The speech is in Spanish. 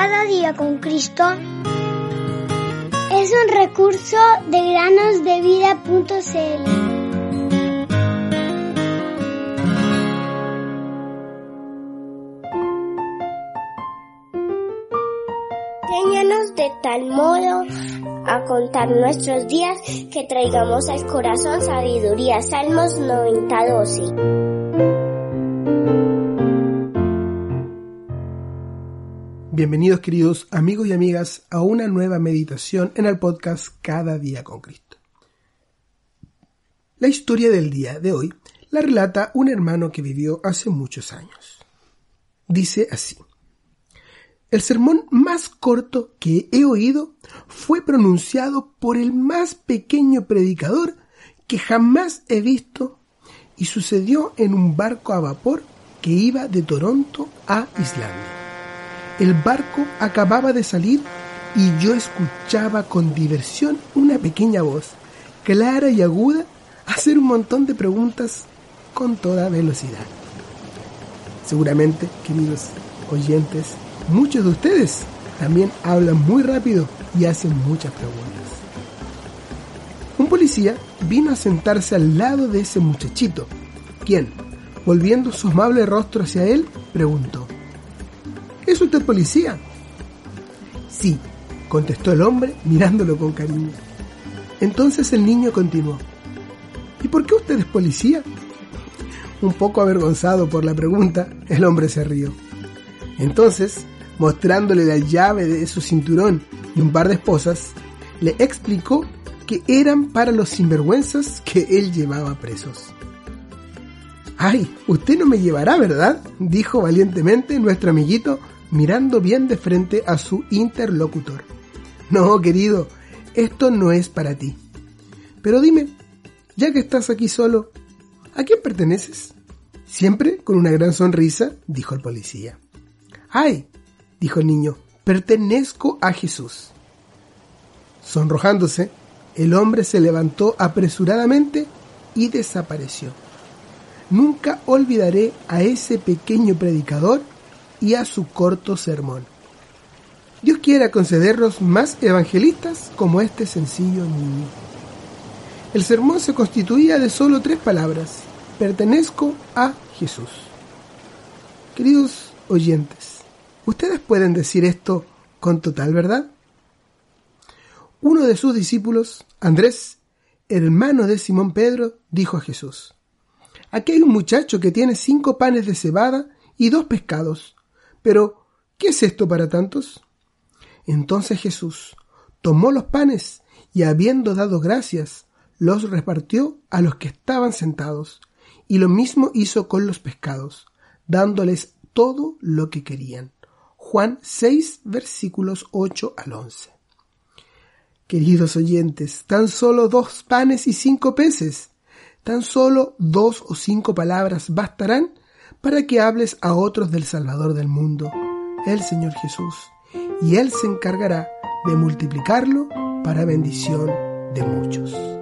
Cada día con Cristo es un recurso de granosdevida.cl. Enséñanos de tal modo a contar nuestros días que traigamos al corazón sabiduría. Salmos 90:12. Bienvenidos queridos amigos y amigas a una nueva meditación en el podcast Cada día con Cristo. La historia del día de hoy la relata un hermano que vivió hace muchos años. Dice así. El sermón más corto que he oído fue pronunciado por el más pequeño predicador que jamás he visto y sucedió en un barco a vapor que iba de Toronto a Islandia. El barco acababa de salir y yo escuchaba con diversión una pequeña voz, clara y aguda, hacer un montón de preguntas con toda velocidad. Seguramente, queridos oyentes, muchos de ustedes también hablan muy rápido y hacen muchas preguntas. Un policía vino a sentarse al lado de ese muchachito, quien, volviendo su amable rostro hacia él, preguntó, ¿Es usted policía? Sí, contestó el hombre mirándolo con cariño. Entonces el niño continuó. ¿Y por qué usted es policía? Un poco avergonzado por la pregunta, el hombre se rió. Entonces, mostrándole la llave de su cinturón y un par de esposas, le explicó que eran para los sinvergüenzas que él llevaba presos. ¡Ay! Usted no me llevará, ¿verdad? dijo valientemente nuestro amiguito mirando bien de frente a su interlocutor. No, querido, esto no es para ti. Pero dime, ya que estás aquí solo, ¿a quién perteneces? Siempre con una gran sonrisa, dijo el policía. ¡Ay! dijo el niño, pertenezco a Jesús. Sonrojándose, el hombre se levantó apresuradamente y desapareció. Nunca olvidaré a ese pequeño predicador y a su corto sermón. Dios quiera concedernos más evangelistas como este sencillo niño. El sermón se constituía de solo tres palabras. Pertenezco a Jesús. Queridos oyentes, ¿ustedes pueden decir esto con total verdad? Uno de sus discípulos, Andrés, hermano de Simón Pedro, dijo a Jesús, Aquí hay un muchacho que tiene cinco panes de cebada y dos pescados. Pero, ¿qué es esto para tantos? Entonces Jesús tomó los panes y habiendo dado gracias, los repartió a los que estaban sentados, y lo mismo hizo con los pescados, dándoles todo lo que querían. Juan 6 versículos 8 al 11. Queridos oyentes, tan solo dos panes y cinco peces, tan solo dos o cinco palabras bastarán para que hables a otros del Salvador del mundo, el Señor Jesús, y Él se encargará de multiplicarlo para bendición de muchos.